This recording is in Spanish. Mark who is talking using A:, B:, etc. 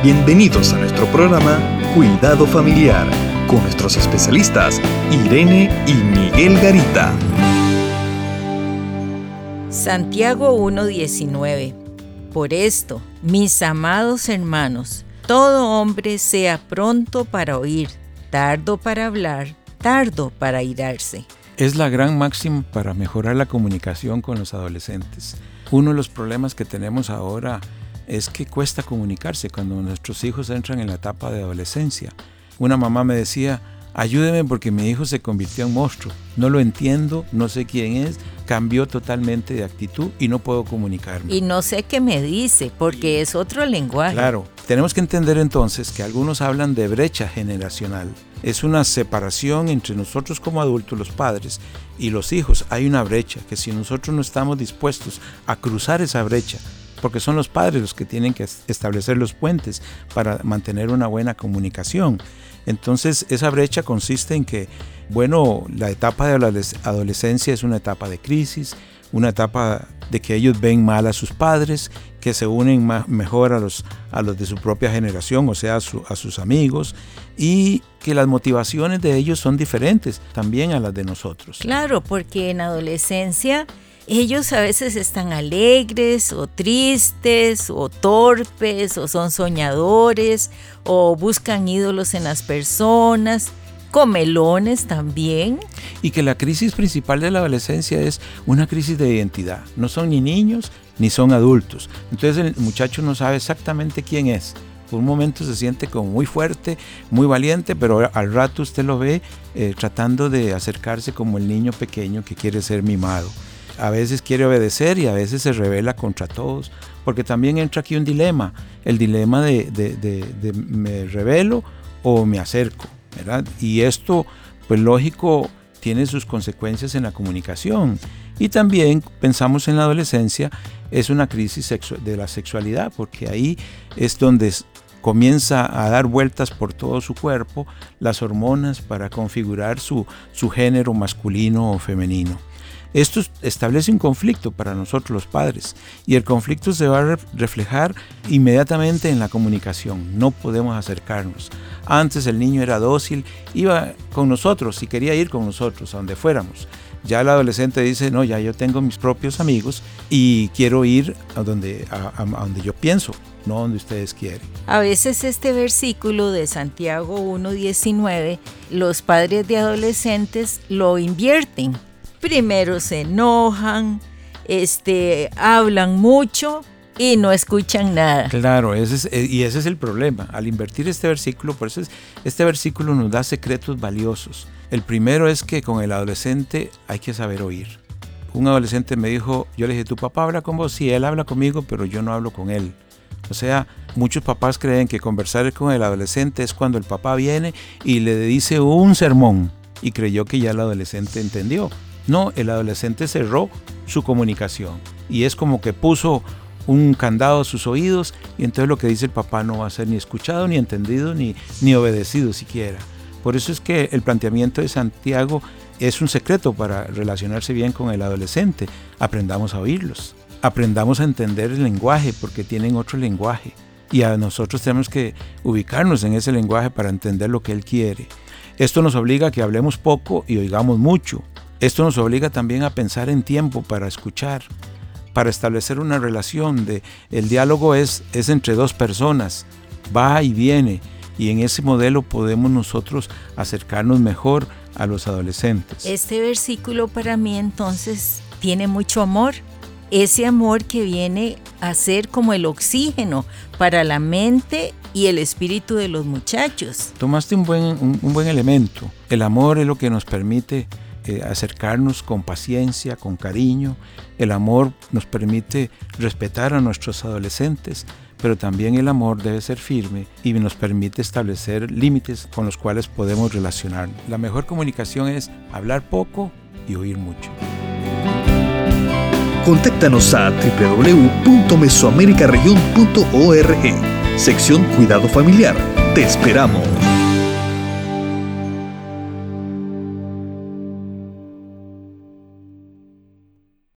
A: Bienvenidos a nuestro programa Cuidado Familiar con nuestros especialistas Irene y Miguel Garita.
B: Santiago 1.19 Por esto, mis amados hermanos, todo hombre sea pronto para oír, tardo para hablar, tardo para irarse.
C: Es la gran máxima para mejorar la comunicación con los adolescentes. Uno de los problemas que tenemos ahora es que cuesta comunicarse cuando nuestros hijos entran en la etapa de adolescencia. Una mamá me decía, ayúdeme porque mi hijo se convirtió en monstruo. No lo entiendo, no sé quién es, cambió totalmente de actitud y no puedo comunicarme.
B: Y no sé qué me dice porque es otro lenguaje.
C: Claro, tenemos que entender entonces que algunos hablan de brecha generacional. Es una separación entre nosotros como adultos, los padres, y los hijos. Hay una brecha que si nosotros no estamos dispuestos a cruzar esa brecha, porque son los padres los que tienen que establecer los puentes para mantener una buena comunicación. Entonces esa brecha consiste en que, bueno, la etapa de la adolescencia es una etapa de crisis, una etapa de que ellos ven mal a sus padres, que se unen mejor a los, a los de su propia generación, o sea, a, a sus amigos, y que las motivaciones de ellos son diferentes también a las de nosotros.
B: Claro, porque en adolescencia ellos a veces están alegres o tristes o torpes o son soñadores o buscan ídolos en las personas comelones también.
C: Y que la crisis principal de la adolescencia es una crisis de identidad. No son ni niños ni son adultos. Entonces el muchacho no sabe exactamente quién es. Por un momento se siente como muy fuerte, muy valiente, pero al rato usted lo ve eh, tratando de acercarse como el niño pequeño que quiere ser mimado a veces quiere obedecer y a veces se revela contra todos, porque también entra aquí un dilema, el dilema de, me revelo o me acerco, ¿verdad? Y esto, pues lógico, tiene sus consecuencias en la comunicación. Y también pensamos en la adolescencia, es una crisis de la sexualidad, porque ahí es donde comienza a dar vueltas por todo su cuerpo las hormonas para configurar su, su género masculino o femenino. Esto establece un conflicto para nosotros los padres y el conflicto se va a reflejar inmediatamente en la comunicación. No podemos acercarnos. Antes el niño era dócil, iba con nosotros y quería ir con nosotros a donde fuéramos. Ya el adolescente dice, no, ya yo tengo mis propios amigos y quiero ir a donde, a, donde yo pienso, no donde ustedes quieren.
B: A veces este versículo de Santiago 1.19, los padres de adolescentes lo invierten primero se enojan, este, hablan mucho y no escuchan nada.
C: Claro, ese eh, y ese es el problema. Al invertir este versículo, por eso este versículo nos da secretos valiosos. El primero es que con el adolescente hay que saber oír. Un adolescente me dijo, yo le dije, tu papá habla con vos, sí, él habla conmigo, pero yo no hablo con él. O sea, muchos papás creen que conversar con el adolescente es cuando el papá viene y le dice un sermón y creyó que ya el adolescente entendió. No, el adolescente cerró su comunicación y es como que puso un candado a sus oídos y entonces lo que dice el papá no va a ser ni escuchado, ni entendido, ni, ni obedecido siquiera. Por eso es que el planteamiento de Santiago es un secreto para relacionarse bien con el adolescente. Aprendamos a oírlos, aprendamos a entender el lenguaje porque tienen otro lenguaje y a nosotros tenemos que ubicarnos en ese lenguaje para entender lo que él quiere. Esto nos obliga a que hablemos poco y oigamos mucho, esto nos obliga también a pensar en tiempo para escuchar, para establecer una relación de el diálogo es, es entre dos personas, va y viene y en ese modelo podemos nosotros acercarnos mejor a los adolescentes.
B: Este versículo para mí entonces tiene mucho amor, ese amor que viene a ser como el oxígeno para la mente y el espíritu de los muchachos.
C: Tomaste un buen, un buen elemento, el amor es lo que nos permite eh, acercarnos con paciencia, con cariño. El amor nos permite respetar a nuestros adolescentes, pero también el amor debe ser firme y nos permite establecer límites con los cuales podemos relacionarnos. La mejor comunicación es hablar poco y oír mucho.
A: Contáctanos a www.mesoamericaregion.org, sección Cuidado Familiar. Te esperamos.